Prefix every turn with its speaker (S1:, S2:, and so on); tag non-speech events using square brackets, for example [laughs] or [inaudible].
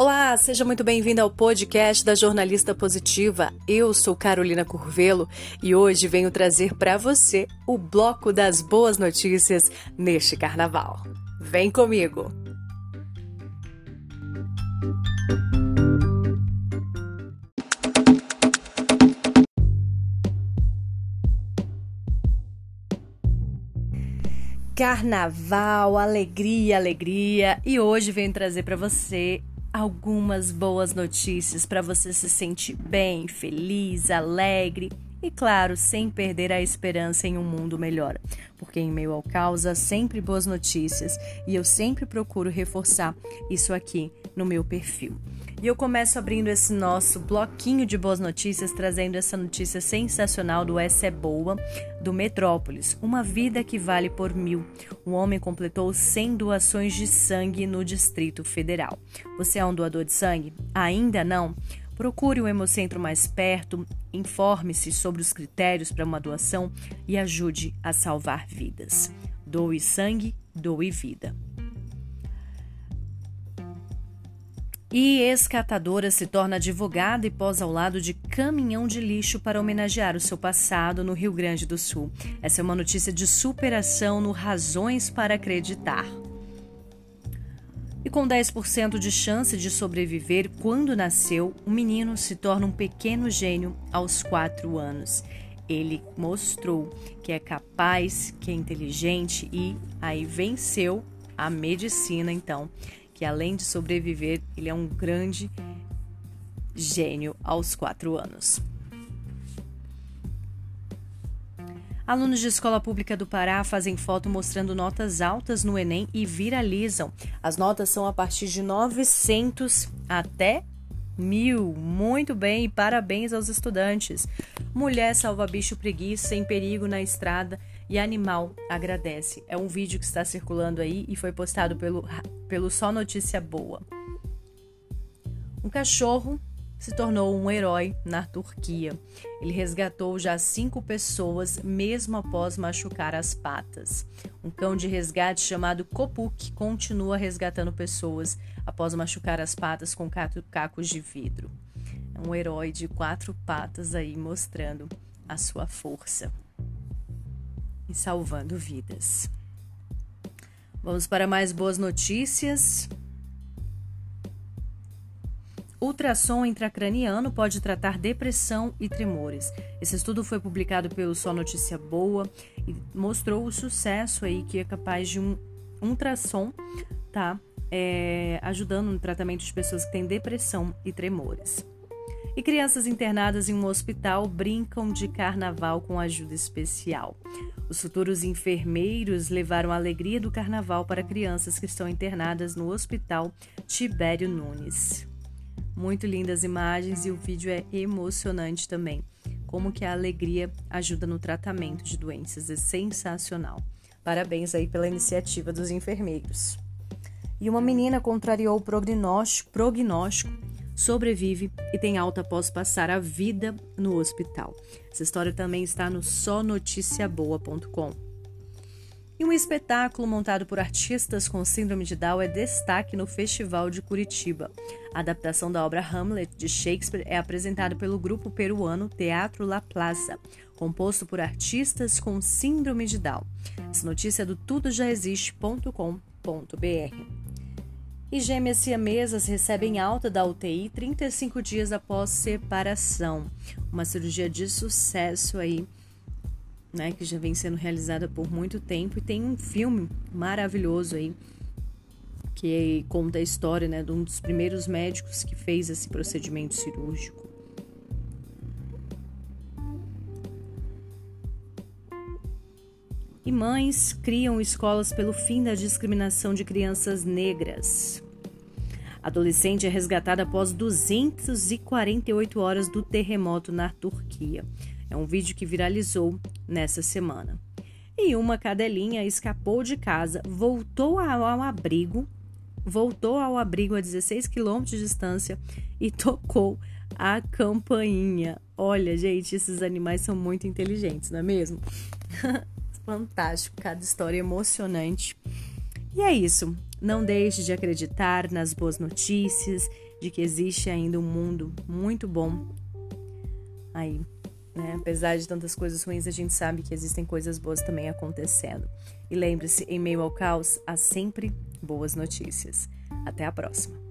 S1: Olá, seja muito bem-vindo ao podcast da Jornalista Positiva. Eu sou Carolina Curvelo e hoje venho trazer para você o bloco das boas notícias neste carnaval. Vem comigo! Carnaval, alegria, alegria. E hoje venho trazer para você algumas boas notícias para você se sentir bem, feliz, alegre e, claro, sem perder a esperança em um mundo melhor. Porque em meio ao caos há sempre boas notícias e eu sempre procuro reforçar isso aqui no meu perfil. E eu começo abrindo esse nosso bloquinho de boas notícias, trazendo essa notícia sensacional do Essa é Boa, do Metrópolis. Uma vida que vale por mil. Um homem completou 100 doações de sangue no Distrito Federal. Você é um doador de sangue? Ainda não? Procure o Hemocentro mais perto, informe-se sobre os critérios para uma doação e ajude a salvar vidas. Doe sangue, doe vida. E ex-catadora se torna advogada e posa ao lado de caminhão de lixo para homenagear o seu passado no Rio Grande do Sul. Essa é uma notícia de superação no Razões para Acreditar. E com 10% de chance de sobreviver quando nasceu, o menino se torna um pequeno gênio aos 4 anos. Ele mostrou que é capaz, que é inteligente e aí venceu a medicina, então que além de sobreviver, ele é um grande gênio aos quatro anos. Alunos de escola pública do Pará fazem foto mostrando notas altas no Enem e viralizam. As notas são a partir de 900 até mil. Muito bem e parabéns aos estudantes. Mulher salva bicho preguiça em perigo na estrada e animal agradece. É um vídeo que está circulando aí e foi postado pelo, pelo Só Notícia Boa. Um cachorro se tornou um herói na Turquia. Ele resgatou já cinco pessoas, mesmo após machucar as patas. Um cão de resgate chamado Kopuk continua resgatando pessoas após machucar as patas com cacos de vidro. É um herói de quatro patas aí mostrando a sua força e salvando vidas. Vamos para mais boas notícias. Ultrassom intracraniano pode tratar depressão e tremores. Esse estudo foi publicado pelo Só Notícia Boa e mostrou o sucesso aí que é capaz de um ultrassom, tá? É, ajudando no tratamento de pessoas que têm depressão e tremores. E crianças internadas em um hospital brincam de carnaval com ajuda especial. Os futuros enfermeiros levaram a alegria do carnaval para crianças que estão internadas no Hospital Tibério Nunes. Muito lindas imagens e o vídeo é emocionante também. Como que a alegria ajuda no tratamento de doenças é sensacional. Parabéns aí pela iniciativa dos enfermeiros. E uma menina contrariou o prognóstico, prognóstico sobrevive e tem alta após passar a vida no hospital. Essa história também está no sonoticiaboa.com. E um espetáculo montado por artistas com síndrome de Down é destaque no Festival de Curitiba. A adaptação da obra Hamlet de Shakespeare é apresentada pelo grupo peruano Teatro La Plaza, composto por artistas com síndrome de Down. Essa notícia é do tudojaexiste.com.br. E gêmeas siamesas recebem alta da UTI 35 dias após separação. Uma cirurgia de sucesso aí, né, que já vem sendo realizada por muito tempo e tem um filme maravilhoso aí que conta a história, né, de um dos primeiros médicos que fez esse procedimento cirúrgico. E mães criam escolas pelo fim da discriminação de crianças negras. Adolescente é resgatada após 248 horas do terremoto na Turquia. É um vídeo que viralizou nessa semana. E uma cadelinha escapou de casa, voltou ao abrigo, voltou ao abrigo a 16 quilômetros de distância e [laughs] tocou a campainha. Olha, gente, esses animais são muito inteligentes, não é mesmo? [laughs] fantástico, cada história emocionante. E é isso. Não deixe de acreditar nas boas notícias, de que existe ainda um mundo muito bom aí. Né? Apesar de tantas coisas ruins, a gente sabe que existem coisas boas também acontecendo. E lembre-se, em meio ao caos, há sempre boas notícias. Até a próxima!